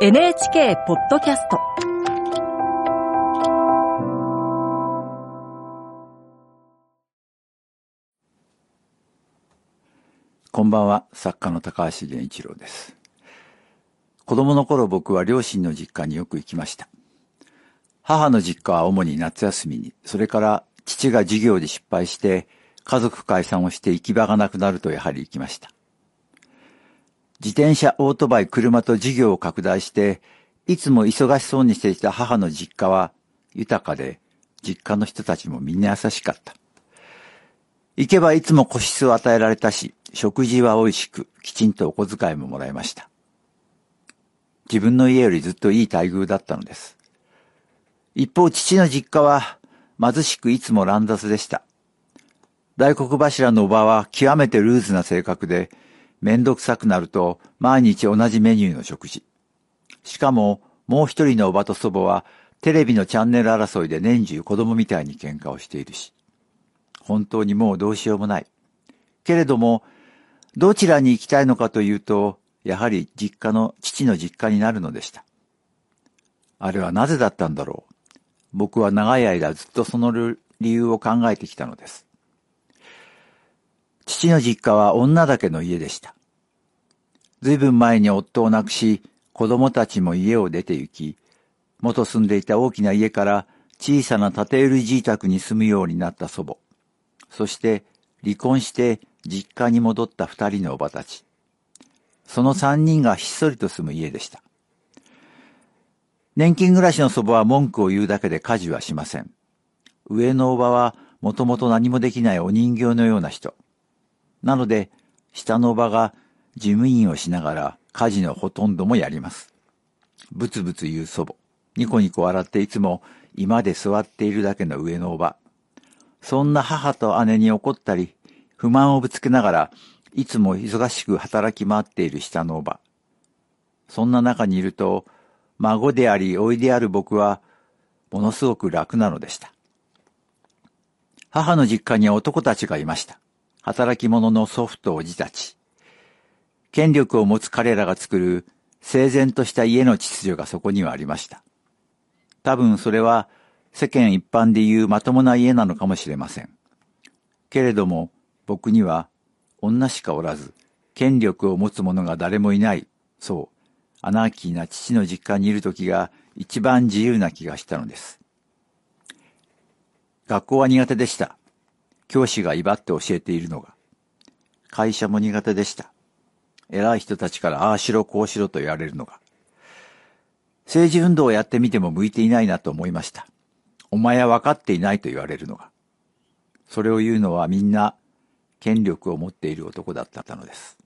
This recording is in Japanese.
NHK ポッドキャストこんばんは、作家の高橋源一郎です。子供の頃僕は両親の実家によく行きました。母の実家は主に夏休みに、それから父が授業で失敗して家族解散をして行き場がなくなるとやはり行きました。自転車、オートバイ、車と事業を拡大して、いつも忙しそうにしていた母の実家は豊かで、実家の人たちもみんな優しかった。行けばいつも個室を与えられたし、食事は美味しく、きちんとお小遣いももらいました。自分の家よりずっといい待遇だったのです。一方、父の実家は貧しくいつも乱雑でした。大黒柱のおばは極めてルーズな性格で、めんどくさくなると毎日同じメニューの食事。しかも、もう一人のおばと祖母はテレビのチャンネル争いで年中子供みたいに喧嘩をしているし。本当にもうどうしようもない。けれども、どちらに行きたいのかというと、やはり実家の、父の実家になるのでした。あれはなぜだったんだろう。僕は長い間ずっとその理由を考えてきたのです。父の実家は女だけの家でした。ずいぶん前に夫を亡くし、子供たちも家を出て行き、元住んでいた大きな家から小さな建て売り住宅に住むようになった祖母。そして離婚して実家に戻った二人のおばたち。その三人がひっそりと住む家でした。年金暮らしの祖母は文句を言うだけで家事はしません。上のおばはもともと何もできないお人形のような人。なので、下のおばが事務員をしながら家事のほとんどもやります。ブツブツ言う祖母。ニコニコ笑っていつも居間で座っているだけの上のおば。そんな母と姉に怒ったり、不満をぶつけながら、いつも忙しく働き回っている下のおば。そんな中にいると、孫であり、老いである僕は、ものすごく楽なのでした。母の実家には男たちがいました。働き者の祖父とおじたち。権力を持つ彼らが作る整然とした家の秩序がそこにはありました。多分それは世間一般でいうまともな家なのかもしれません。けれども僕には女しかおらず、権力を持つ者が誰もいない、そう、アナーキーな父の実家にいる時が一番自由な気がしたのです。学校は苦手でした。教師が威張って教えているのが。会社も苦手でした。偉い人たちからああしろこうしろと言われるのが。政治運動をやってみても向いていないなと思いました。お前は分かっていないと言われるのが。それを言うのはみんな権力を持っている男だったのです。